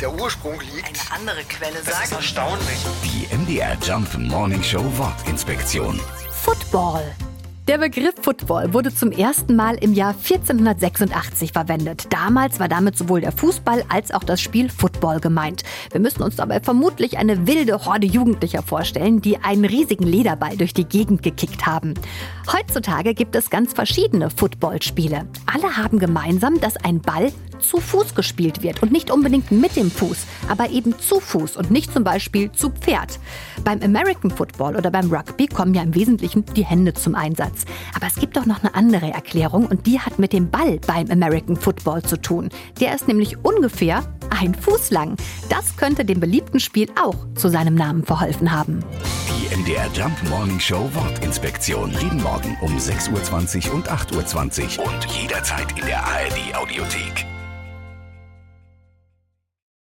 der Ursprung liegt. Eine andere Quelle Das ist sagt. erstaunlich. Die MDR Jump Morning Show Wortinspektion. Football. Der Begriff Football wurde zum ersten Mal im Jahr 1486 verwendet. Damals war damit sowohl der Fußball als auch das Spiel Football gemeint. Wir müssen uns dabei vermutlich eine wilde Horde Jugendlicher vorstellen, die einen riesigen Lederball durch die Gegend gekickt haben. Heutzutage gibt es ganz verschiedene Footballspiele. Alle haben gemeinsam, dass ein Ball zu Fuß gespielt wird und nicht unbedingt mit dem Fuß, aber eben zu Fuß und nicht zum Beispiel zu Pferd. Beim American Football oder beim Rugby kommen ja im Wesentlichen die Hände zum Einsatz. Aber es gibt doch noch eine andere Erklärung und die hat mit dem Ball beim American Football zu tun. Der ist nämlich ungefähr ein Fuß lang. Das könnte dem beliebten Spiel auch zu seinem Namen verholfen haben. Die MDR Jump Morning Show Wortinspektion. Jeden Morgen um 6.20 Uhr und 8.20 Uhr und jederzeit in der ARD Audiothek.